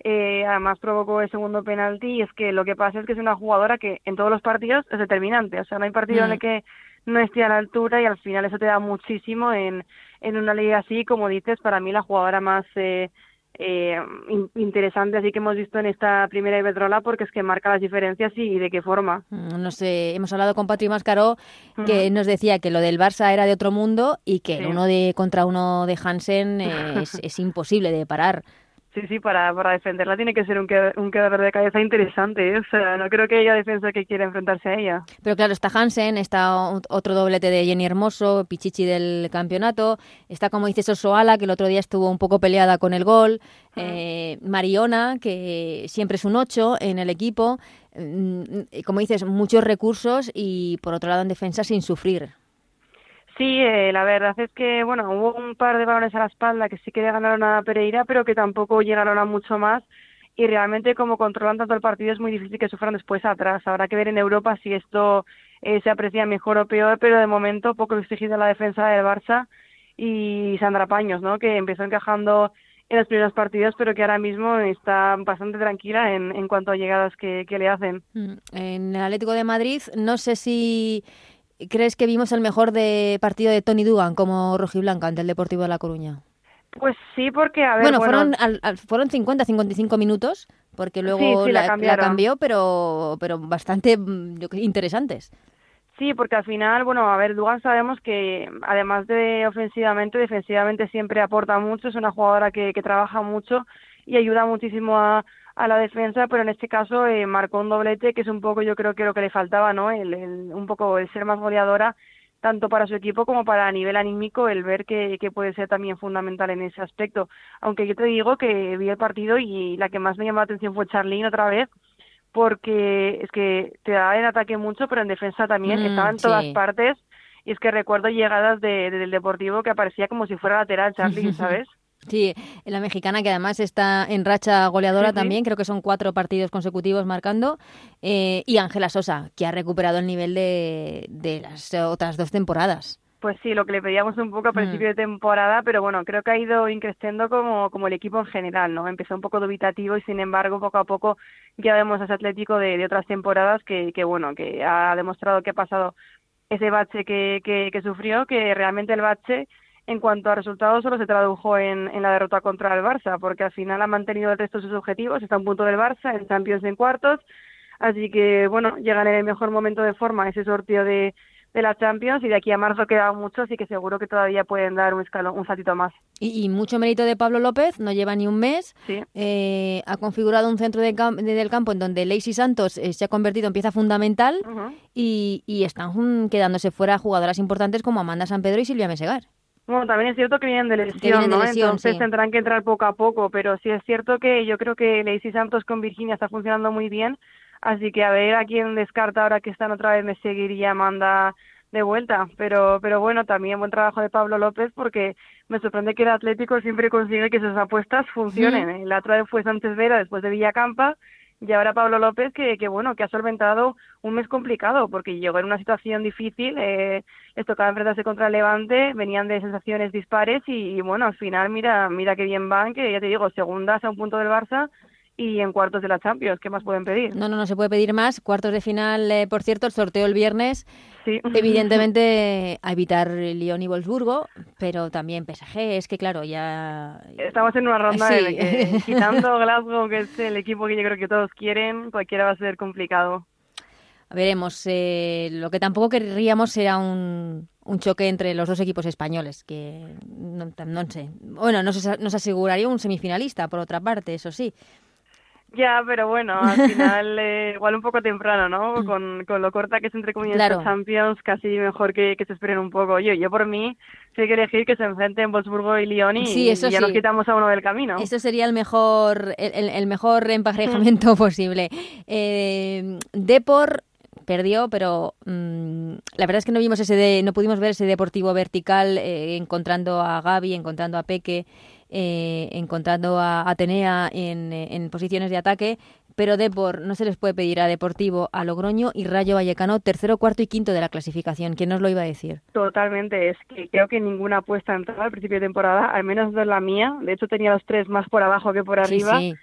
E: Eh, además provocó el segundo penalti y es que lo que pasa es que es una jugadora que en todos los partidos es determinante. O sea, no hay partido en el mm. que no esté a la altura y al final eso te da muchísimo en, en una liga así, como dices, para mí la jugadora más eh, eh, interesante así que hemos visto en esta primera Iberdrola porque es que marca las diferencias y, de qué forma.
B: Mm, no sé, hemos hablado con Patri Mascaró que nos decía que lo del Barça era de otro mundo y que el uno de contra uno de Hansen es, es imposible de parar.
E: Sí, sí, para, para defenderla tiene que ser un, un quedador de cabeza interesante. ¿eh? O sea, no creo que ella defensa que quiera enfrentarse a ella.
B: Pero claro, está Hansen, está otro doblete de Jenny Hermoso, Pichichi del campeonato. Está, como dices, Osoala, que el otro día estuvo un poco peleada con el gol. Eh, Mariona, que siempre es un 8 en el equipo. Mm, como dices, muchos recursos y por otro lado en defensa sin sufrir.
E: Sí, eh, la verdad es que, bueno, hubo un par de balones a la espalda que sí que le ganaron a Pereira, pero que tampoco llegaron a mucho más. Y realmente, como controlan tanto el partido, es muy difícil que sufran después atrás. Habrá que ver en Europa si esto eh, se aprecia mejor o peor, pero de momento poco exigida la defensa del Barça y Sandra Paños, ¿no? Que empezó encajando en los primeros partidos, pero que ahora mismo está bastante tranquila en, cuanto a llegadas que, que le hacen.
B: Mm, en el Atlético de Madrid, no sé si ¿Crees que vimos el mejor de partido de Tony Dugan como rojiblanca ante el Deportivo de La Coruña?
E: Pues sí, porque a ver.
B: Bueno, fueron, fueron 50, 55 minutos, porque luego la, cambió, pero, pero bastante mm, interesantes.
E: Sí, porque al final, bueno, a ver, Dugan sabemos que además de ofensivamente, defensivamente siempre aporta mucho, es una jugadora que, que trabaja mucho y ayuda muchísimo a, a la defensa, pero en este caso eh, marcó un doblete que es un poco yo creo que lo que le faltaba, ¿no? El, un poco el ser más goleadora tanto para su equipo como para a nivel anímico el ver que, que puede ser también fundamental en ese aspecto. Aunque yo te digo que vi el partido y la que más me llamó la atención fue Charlene otra vez, porque es que te da en ataque mucho, pero en defensa también, mm, estaba en todas partes. Y es que recuerdo llegadas de, del Deportivo que aparecía como si fuera lateral Charlie, ¿sabes?
B: Sí, la mexicana que además está en racha goleadora también, creo que son cuatro partidos consecutivos marcando, eh, y Ángela Sosa, que ha recuperado el nivel de, de, las otras dos temporadas.
E: Pues sí, lo que le pedíamos un poco a mm. principio de temporada, pero bueno, creo que ha ido increciendo como, como el equipo en general, ¿no? Empezó un poco dubitativo y sin embargo poco a poco ya vemos a ese Atlético de, de otras temporadas que, que, bueno, que ha demostrado que ha pasado ese bache que, que, que sufrió, que realmente el bache en cuanto a resultados solo se tradujo en, en, la derrota contra el Barça, porque al final ha mantenido el resto de sus objetivos, está a un punto del Barça, en Champions en cuartos, así que bueno, llegan en el mejor momento de forma ese sorteo de, de la Champions y de aquí a marzo queda mucho, así que seguro que todavía pueden dar un escalón, un saltito más.
B: Y, mucho mérito de Pablo López, no lleva ni un mes, eh, ha configurado un centro de del campo en donde Lacey Santos eh, se ha convertido en pieza fundamental y, y, están quedándose fuera jugadoras importantes como Amanda San Pedro y Silvia Mesegar.
E: Bueno, también es cierto que vienen de lesión, ¿no? Entonces tendrán que entrar poco a poco, pero sí es cierto que yo creo que Lacey Santos con Virginia está funcionando muy bien, así que a ver a quién descarta ahora que están otra vez me seguiría Amanda de vuelta. Pero, pero bueno, también buen trabajo de Pablo López porque me sorprende que el Atlético siempre consigue que sus apuestas funcionen. La otra vez fue Sánchez Vera después de Villacampa y ahora Pablo López que, que bueno que ha solventado un mes complicado porque llegó en una situación difícil eh, les tocaba enfrentarse contra el Levante venían de sensaciones dispares y, y, bueno al final mira mira qué bien van que ya te digo segundas a un punto del Barça y en cuartos de la Champions. ¿Qué más pueden pedir?
B: No, no, no se puede pedir más. Cuartos de final, eh, por cierto, el sorteo el viernes. Sí. Evidentemente, a evitar Lyon y Wolfsburgo, pero también PSG. Es que, claro, ya.
E: Estamos en una ronda sí. que, quitando Glasgow, que es el equipo que yo creo que todos quieren, cualquiera va a ser complicado.
B: Veremos. Eh, lo que tampoco querríamos será un, un choque entre los dos equipos españoles, que no, no sé. Bueno, nos, nos aseguraría un semifinalista, por otra parte, eso sí.
E: Ya, pero bueno, al final eh, igual un poco temprano, ¿no? Mm. Con, con lo corta que es entre comillas claro. Champions, casi mejor que, que, se esperen un poco. Yo, yo por mí, sí hay que elegir que se enfrenten Wolfsburgo y Lyon y,
B: sí, eso
E: y ya
B: sí.
E: nos quitamos a uno del camino.
B: Eso sería el mejor, el, el mejor emparejamiento posible. Eh, Depor perdió, pero mmm, la verdad es que no vimos ese de, no pudimos ver ese deportivo vertical eh, encontrando a Gaby, encontrando a Peque eh, encontrando a Atenea en, en, posiciones de ataque, pero Depor no se les puede pedir a Deportivo, a Logroño y Rayo Vallecano tercero, cuarto y quinto de la clasificación. ¿Quién nos lo iba a decir?
E: Totalmente, es que creo que ninguna apuesta entraba al principio de temporada, al menos de la mía, de hecho tenía los tres más por abajo que por arriba. Sí, sí.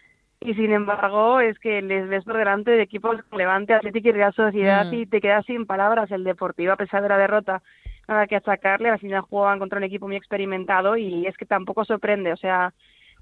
E: Y sin embargo, es que les ves por delante de equipos Levante, Atlético y Real Sociedad mm. y te quedas sin palabras. El Deportivo, a pesar de la derrota, nada que achacarle. Al final jugaban contra un equipo muy experimentado y es que tampoco sorprende. O sea,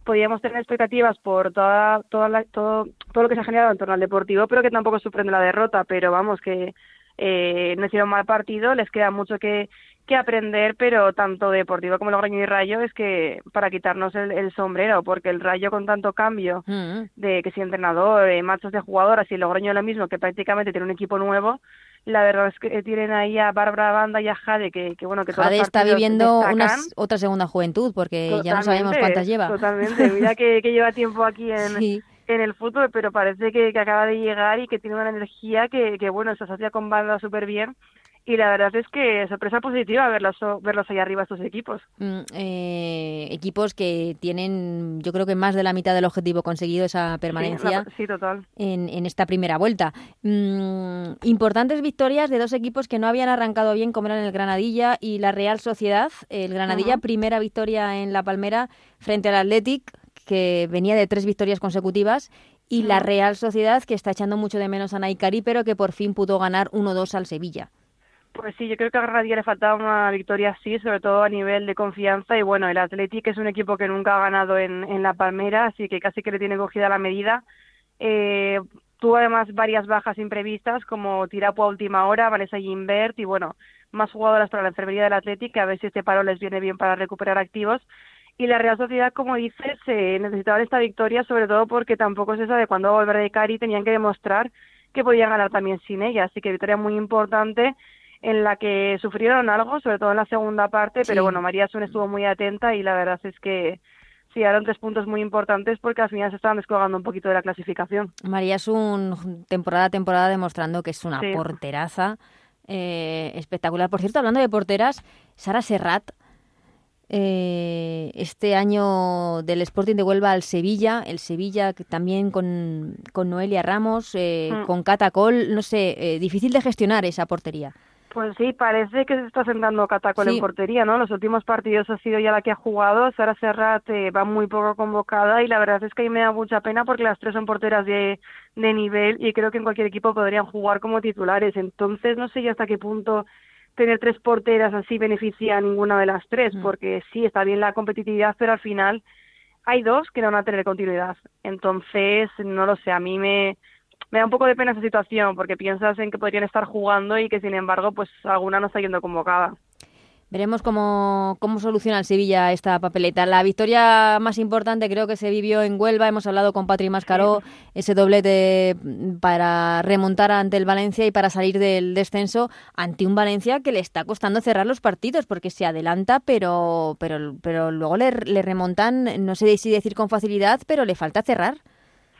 E: podíamos tener expectativas por toda, toda la, todo, todo lo que se ha generado en torno al Deportivo, pero que tampoco sorprende la derrota. Pero vamos, que eh, no hicieron mal partido, les queda mucho que, que aprender, pero tanto Deportivo como Logroño y Rayo es que para quitarnos el, el sombrero, porque el Rayo con tanto cambio mm. de que si entrenador, eh, machos de jugadoras y el Logroño lo mismo, que prácticamente tiene un equipo nuevo, la verdad es que tienen ahí a Bárbara Banda y a Jade, que, que bueno, que
B: Jade está viviendo una, otra segunda juventud, porque totalmente, ya no sabemos cuántas lleva.
E: Totalmente, mira que, que lleva tiempo aquí en, sí. en el fútbol, pero parece que, que, acaba de llegar y que tiene una energía que, que bueno, se asocia con Banda súper bien y la verdad es que sorpresa positiva verlos, verlos ahí arriba estos equipos.
B: Mm, eh, equipos que tienen, yo creo que más de la mitad del objetivo conseguido esa permanencia
E: sí, sí, total.
B: En, en, esta primera vuelta. Mm, importantes victorias de dos equipos que no habían arrancado bien, como eran el Granadilla y la Real Sociedad. El Granadilla, uh -huh. primera victoria en la Palmera frente al Athletic, que venía de tres victorias consecutivas, y uh -huh. la Real Sociedad, que está echando mucho de menos a Naikari, pero que por fin pudo ganar 1-2 al Sevilla.
E: Pues sí, yo creo que a Granadilla le faltaba una victoria así, sobre todo a nivel de confianza. Y bueno, el Athletic es un equipo que nunca ha ganado en, en la Palmera, así que casi que le tiene cogida la medida. Eh, tuvo además varias bajas imprevistas, como Tirapo a última hora, Vanessa Gimbert y bueno, más jugadoras para la enfermería del Athletic, a ver si este paro les viene bien para recuperar activos. Y la Real Sociedad, como dices, eh, necesitaban esta victoria, sobre todo porque tampoco se sabe cuándo volver de Cari, tenían que demostrar que podían ganar también sin ella. Así que victoria muy importante en la que sufrieron algo, sobre todo en la segunda parte, sí. pero bueno, María Sun estuvo muy atenta y la verdad es que sí, eran tres puntos muy importantes porque al final se estaban descolgando un poquito de la clasificación.
B: María Sun, temporada a temporada, demostrando que es una sí. porteraza eh, espectacular. Por cierto, hablando de porteras, Sara Serrat, eh, este año del Sporting de Huelva al Sevilla, el Sevilla también con, con Noelia Ramos, eh, mm. con Catacol, no sé, eh, difícil de gestionar esa portería.
E: Pues sí, parece que se está sentando Catacol sí. en portería, ¿no? Los últimos partidos ha sido ya la que ha jugado, Sara Serrat eh, va muy poco convocada y la verdad es que ahí me da mucha pena porque las tres son porteras de, de nivel y creo que en cualquier equipo podrían jugar como titulares. Entonces no sé ya hasta qué punto tener tres porteras así beneficia a ninguna de las tres, mm. porque sí, está bien la competitividad, pero al final hay dos que no van a tener continuidad. Entonces, no lo sé, a mí me me da un poco de pena esa situación porque piensas en que podrían estar jugando y que sin embargo pues alguna no está yendo convocada.
B: Veremos cómo, cómo soluciona el Sevilla esta papeleta. La victoria más importante creo que se vivió en Huelva. Hemos hablado con Patri Mascaró, ese doblete para remontar ante el Valencia y para salir del descenso ante un Valencia que le está costando cerrar los partidos porque se adelanta, pero, pero, pero luego le, le remontan, no sé si decir con facilidad, pero le falta cerrar.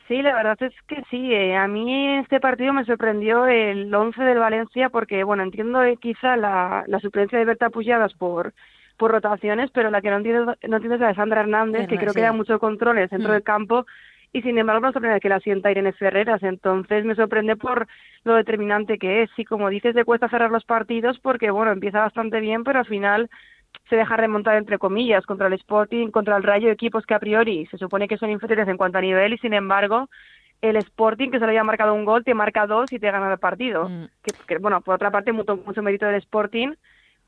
E: Sí, la verdad es que sí. Eh, a mí este partido me sorprendió el 11 del Valencia porque, bueno, entiendo eh, quizá la, la suplencia de Berta Pujadas por, por rotaciones, pero la que no entiendo, no entiendo es la de Sandra Hernández, que creo que da mucho control en el centro mm. del campo y sin embargo me sorprende que la sienta Irene Ferreras. Entonces me sorprende por lo determinante que es. Y como dices, le cuesta cerrar los partidos porque, bueno, empieza bastante bien, pero al final se deja remontar entre comillas contra el Sporting, contra el Rayo, equipos que a priori se supone que son inferiores en cuanto a nivel y sin embargo el Sporting que se le había marcado un gol te marca dos y te gana el partido. Mm. Que, bueno, por otra parte mucho, mucho mérito del Sporting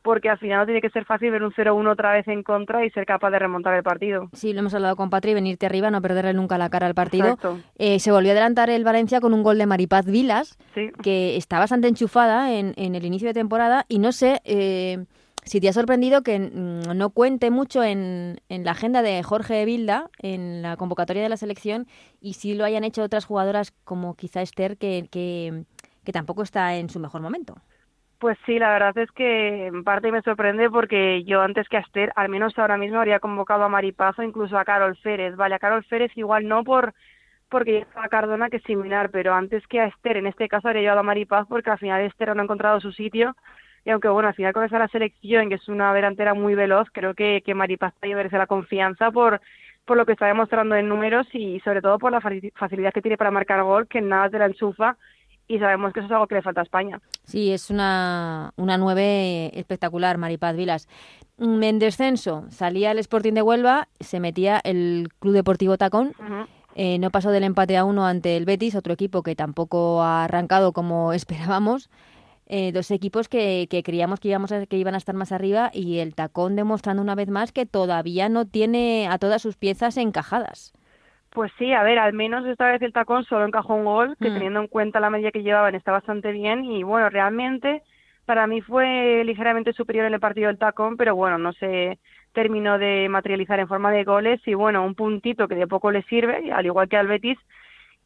E: porque al final no tiene que ser fácil ver un 0-1 otra vez en contra y ser capaz de remontar el partido.
B: Sí, lo hemos hablado con Patri, venirte arriba, no perderle nunca la cara al partido. Eh, se volvió a adelantar el Valencia con un gol de Maripaz Vilas, que está bastante enchufada en, en, el inicio de temporada y no sé... Eh, si te ha sorprendido que mm, no cuente mucho en, la agenda de Jorge Vilda, en la convocatoria de la selección, y si lo hayan hecho otras jugadoras como quizá Esther, que, que, tampoco está en su mejor momento.
E: Pues sí, la verdad es que en parte me sorprende porque yo antes que a Esther, al menos ahora mismo habría convocado a Maripazo, incluso a Carol Férez. Vale, a Carol Férez igual no por porque estaba Cardona que es similar, pero antes que a Esther, en este caso habría llevado a Maripaz porque al final Esther no ha encontrado su sitio y aunque bueno, al final con esa la selección, que es una delantera muy veloz, creo que, que Maripaz verse la confianza por, por lo que está demostrando en números y sobre todo por la facilidad que tiene para marcar gol, que nada te la enchufa y sabemos que eso es algo que le falta a España.
B: Sí, es una, una nueve espectacular, Maripaz Vilas. Mm, en descenso salía el Sporting de Huelva, se metía el Club Deportivo Tacón. Eh, no pasó del empate a uno ante el Betis, otro equipo que tampoco ha arrancado como esperábamos. Eh, dos equipos que, que, creíamos que, íbamos a, que iban a estar más arriba y el Tacón demostrando una vez más que todavía no tiene a todas sus piezas encajadas.
E: Pues sí, a ver, al menos esta vez el tacón solo encajó un gol, que mm. teniendo en cuenta la media que llevaban está bastante bien y bueno, realmente para mí fue ligeramente superior en el partido del tacón, pero bueno, no se terminó de materializar en forma de goles y bueno, un puntito que de poco le sirve, al igual que al Betis,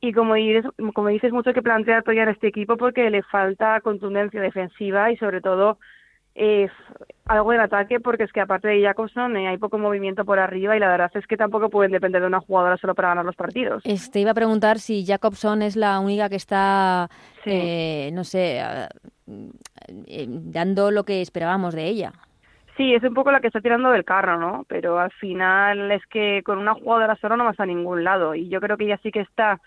E: y como dices, como dices mucho que plantear todavía en este equipo porque le falta contundencia defensiva y sobre todo eh, algo en ataque porque es que aparte de Jacobson eh, hay poco movimiento por arriba y la verdad es que tampoco pueden depender de una jugadora solo para ganar los partidos.
B: Este iba a preguntar si Jacobson es la única que está, eh, no sé, eh, dando lo que esperábamos de ella.
E: Sí, es un poco la que está tirando del carro, ¿no? Pero al final es que con una jugadora solo no vas a ningún lado y yo creo que ella sí que está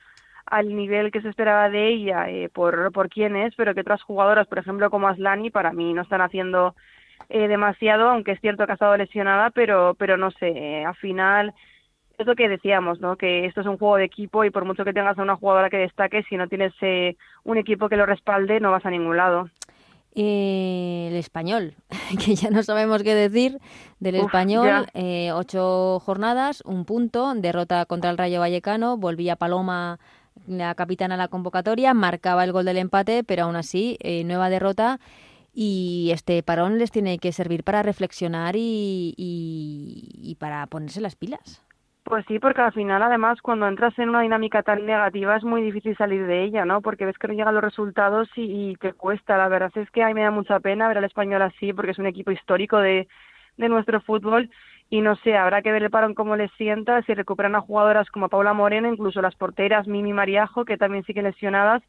E: al nivel que se esperaba de ella eh, por, por quién es, pero que otras jugadoras, por ejemplo, como Aslani, para mí no están haciendo eh, demasiado, aunque es cierto que ha estado lesionada, pero, pero no sé, eh, al final es lo que decíamos, ¿no? Que esto es un juego de equipo y por mucho que tengas a una jugadora que destaque, si no tienes un equipo que lo respalde, no vas a ningún lado.
B: el español, que ya no sabemos qué decir del español. ocho jornadas, un punto, derrota contra el Rayo Vallecano, volvía Paloma la capitana la convocatoria, marcaba el gol del empate, pero aún así, eh, nueva derrota. Y este parón les tiene que servir para reflexionar y, y, para ponerse las pilas.
E: Pues sí, porque al final, además, cuando entras en una dinámica tan negativa es muy difícil salir de ella, ¿no? Porque ves que no llegan los resultados y, te cuesta. La verdad es que a me da mucha pena ver al español así, porque es un equipo histórico de, de nuestro fútbol y no sé, habrá que ver el parón cómo les sienta, si recuperan a jugadoras como Paula Moreno, incluso las porteras Mimi Mariajo, que también siguen lesionadas,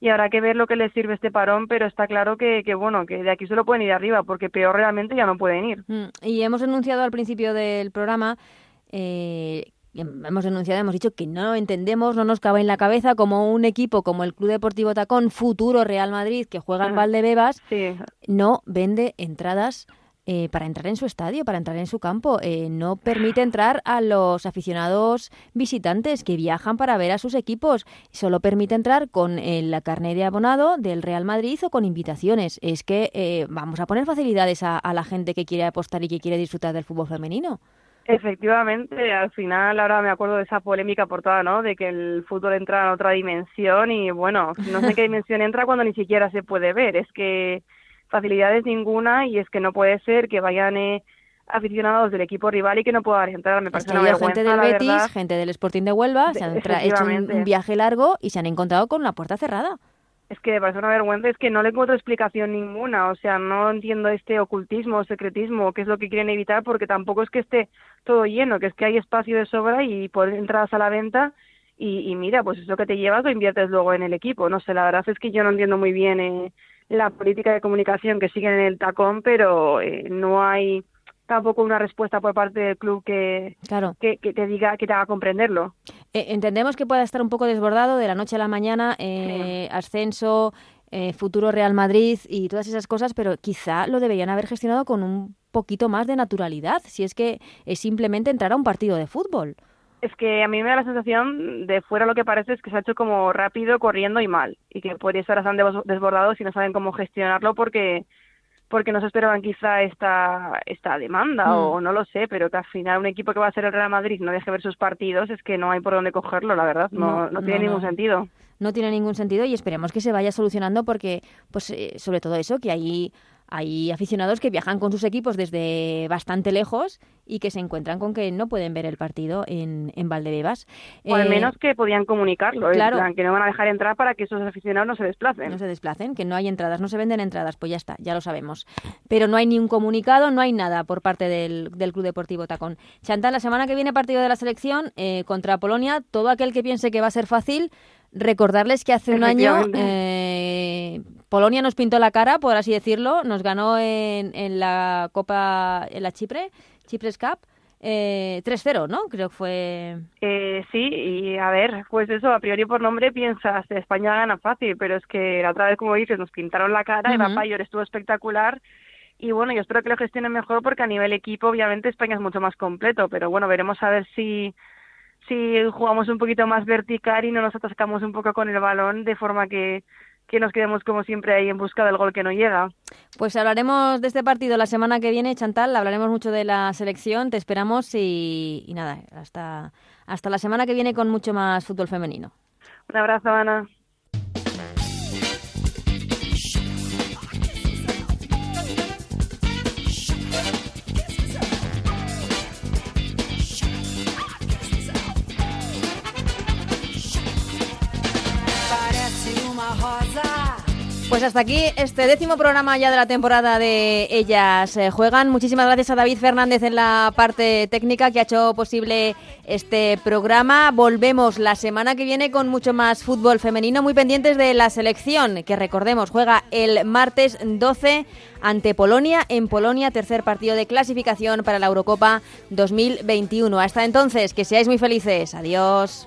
E: y habrá que ver lo que les sirve este parón, pero está claro que, que bueno, que de aquí solo pueden ir arriba, porque peor realmente ya no pueden ir.
B: Mm, y hemos denunciado al principio del programa eh, hemos denunciado, hemos dicho que no entendemos, no nos cabe en la cabeza como un equipo como el Club Deportivo Tacón, futuro Real Madrid, que juega en Valdebebas, sí. no vende entradas eh, para entrar en su estadio, para entrar en su campo. Eh, no permite entrar a los aficionados visitantes que viajan para ver a sus equipos. Solo permite entrar con eh, la carne de abonado del Real Madrid o con invitaciones. Es que vamos a poner facilidades a, la gente que quiere apostar y que quiere disfrutar del fútbol femenino.
E: Efectivamente, al final ahora me acuerdo de esa polémica portada, ¿no? De que el fútbol entra en otra dimensión y bueno, no sé qué dimensión entra cuando ni siquiera se puede ver. Es que facilidades ninguna y es que no puede ser que vayan eh, aficionados del equipo rival y que no puedan entrar. Me parece una
B: gente del Betis, gente del Sporting de Huelva, se han hecho un, viaje largo y se han encontrado con la puerta cerrada.
E: Es que me parece una vergüenza, es que no le encuentro explicación ninguna, o sea, no entiendo este ocultismo, secretismo, qué es lo que quieren evitar, porque tampoco es que esté todo lleno, que es que hay espacio de sobra y por entradas a la venta y, mira, pues eso que te llevas lo inviertes luego en el equipo. No sé, la verdad es que yo no entiendo muy bien eh, la política de comunicación que siguen en el tacón, pero eh, no hay tampoco una respuesta por parte del club que,
B: claro.
E: que, te diga, que te haga comprenderlo.
B: Eh, entendemos que pueda estar un poco desbordado de la noche a la mañana, ascenso, futuro Real Madrid y todas esas cosas, pero quizá lo deberían haber gestionado con un poquito más de naturalidad, si es que es simplemente entrar a un partido de fútbol.
E: Es que a mí me da la sensación de fuera lo que parece es que se ha hecho como rápido, corriendo y mal. Y que podría estar bastante desbordados y no saben cómo gestionarlo porque porque no se esperaban quizá esta esta demanda mm. o no lo sé, pero que al final un equipo que va a ser el Real Madrid no deje ver sus partidos es que no hay por dónde cogerlo, la verdad, no, no, tiene ningún sentido.
B: No tiene ningún sentido y esperemos que se vaya solucionando porque, pues, eh, sobre todo eso, que hay hay aficionados que viajan con sus equipos desde bastante lejos y que se encuentran con que no pueden ver el partido en, en Valdebebas.
E: O al eh, menos que podían comunicarlo, claro, que no van a dejar entrar para que esos aficionados no se desplacen.
B: No se desplacen, que no hay entradas, no se venden entradas, pues ya está, ya lo sabemos. Pero no hay ni un comunicado, no hay nada por parte del, del Club Deportivo Tacón. Chantal, la semana que viene partido de la selección eh, contra Polonia, todo aquel que piense que va a ser fácil, recordarles que hace un año eh, Polonia nos pintó la cara, por así decirlo, nos ganó en, en la Copa, en la Chipre, Chipres Cup. Eh, 3-0, ¿no? Creo que fue.
E: Eh, sí, y a ver, pues eso, a priori por nombre piensas, España gana fácil, pero es que la otra vez, como dices, nos pintaron la cara, Eva Payor estuvo espectacular, y bueno, yo espero que lo gestionen mejor porque a nivel equipo, obviamente, España es mucho más completo, pero bueno, veremos a ver si si jugamos un poquito más vertical y no nos atascamos un poco con el balón de forma que, que nos quedemos como siempre ahí en busca del gol que no llega.
B: Pues hablaremos de este partido la semana que viene, Chantal, hablaremos mucho de la selección, te esperamos y, y nada, hasta, hasta la semana que viene con mucho más fútbol femenino.
E: Un abrazo, Ana.
B: Pues hasta aquí este décimo programa ya de la temporada de Ellas eh, Juegan. Muchísimas gracias a David Fernández en la parte técnica que ha hecho posible este programa. Volvemos la semana que viene con mucho más fútbol femenino, muy pendientes de la selección, que recordemos juega el martes 12 ante Polonia, en Polonia, tercer partido de clasificación para la Eurocopa 2021. Hasta entonces, que seáis muy felices. Adiós.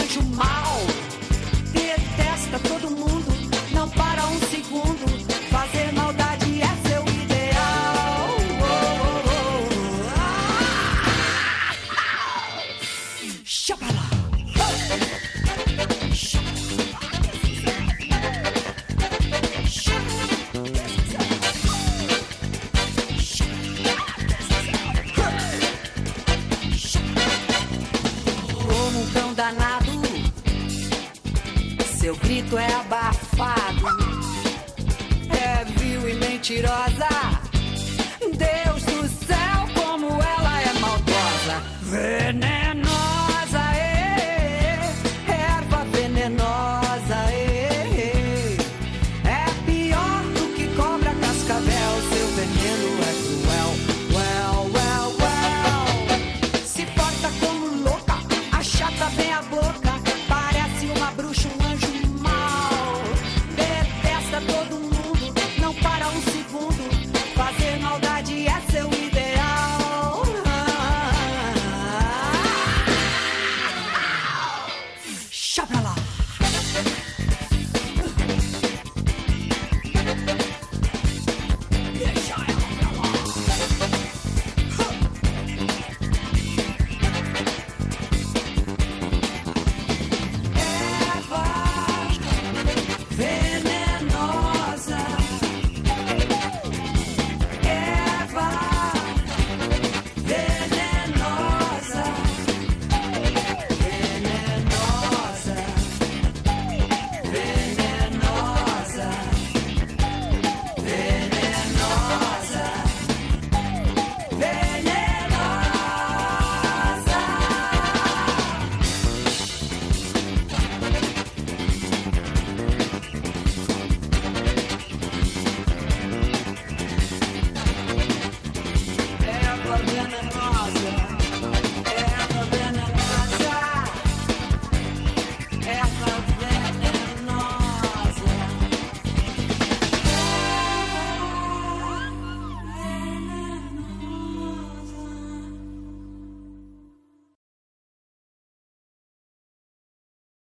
B: anjo mal.